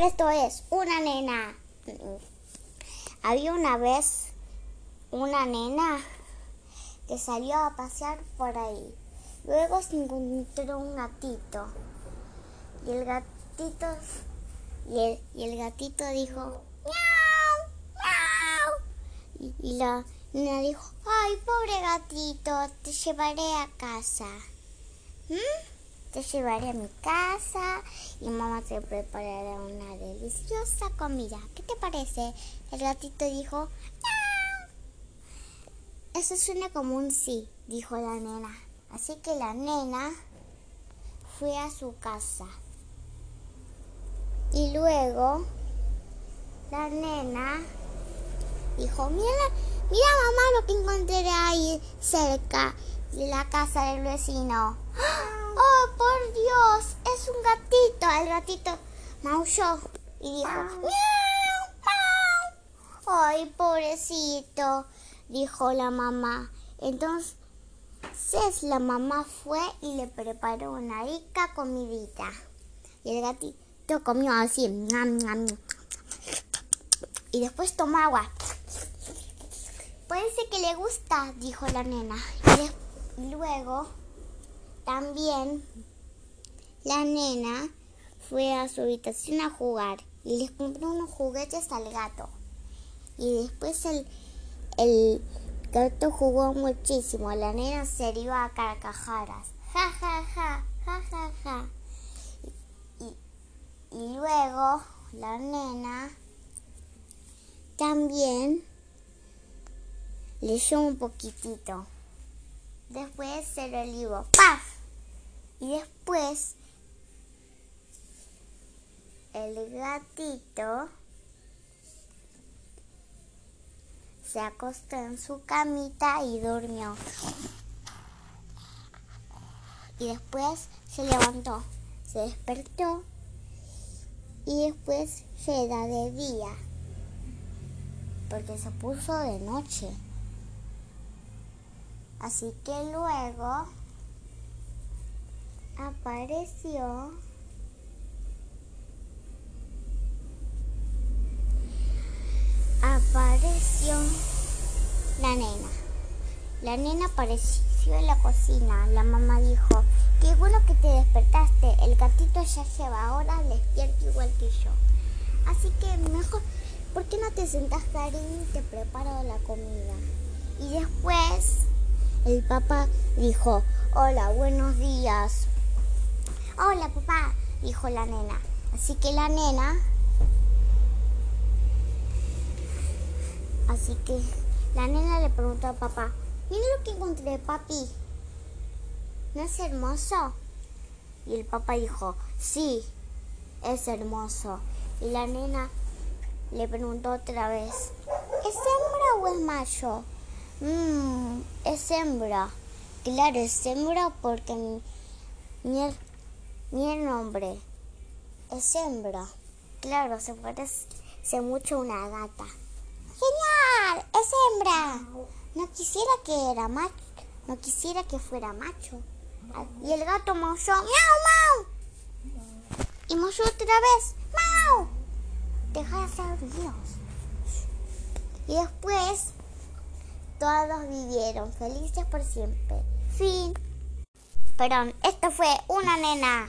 Esto es una nena. Había una vez una nena que salió a pasear por ahí. Luego se encontró un gatito. Y el gatito y el, gatito dijo miau, miau. Y, la nena dijo, ay, pobre gatito, te llevaré a casa. ¿Mm? Te llevaré a mi casa y mamá te preparará una deliciosa comida. ¿Qué te parece? El gatito dijo, Eso suena como un sí, dijo la nena. Así que la nena fue a su casa. Y luego la nena dijo, mira, mira mamá lo que encontré ahí cerca de la casa del vecino. ¡Oh, por Dios! Es un gatito. El gatito maulló y dijo, ¡Miau! ¡Miau! ¡Ay, pobrecito! Dijo la mamá. Entonces la mamá fue y le preparó una rica comidita. Y el gatito comió así. Y después tomó agua. Parece que le gusta, dijo la nena. Y luego también la nena fue a su habitación a jugar y les compró unos juguetes al gato. Y después el, el gato jugó muchísimo. La nena se dio a carcajadas. Ja, ja, ja, ja, ja, ja. Y, y luego la nena también leyó un poquitito. Después se lo libro. ¡Paf! Y después el gatito se acostó en su camita y durmió. Y después se levantó, se despertó y después se da de día porque se puso de noche. Así que luego apareció apareció la nena. La nena apareció en la cocina. La mamá dijo, qué bueno que te despertaste. El gatito ya lleva horas despierto igual que yo. Así que mejor, ¿por qué no te sentás, Karin, y te preparo la comida? Y después el papá dijo, hola, buenos días. Hola, papá, dijo la nena. Así que la nena... Así que la nena le preguntó a papá, mira lo que encontré, papi. ¿No es hermoso? Y el papá dijo, sí, es hermoso. Y la nena le preguntó otra vez, ¿es hembra o es macho? Mmm, es hembra. Claro, es hembra porque mi, mi, nombre es hembra. Claro, se parece mucho a una gata. ¡Genial! ¡Es hembra! No quisiera que era macho. No quisiera que fuera macho. Y el gato maulló. ¡Miau, mau! Y maulló otra vez. ¡Mau! Deja de hacer ruidos. Y después todos vivieron felices por siempre. Fin. Perdón, esto fue una nena.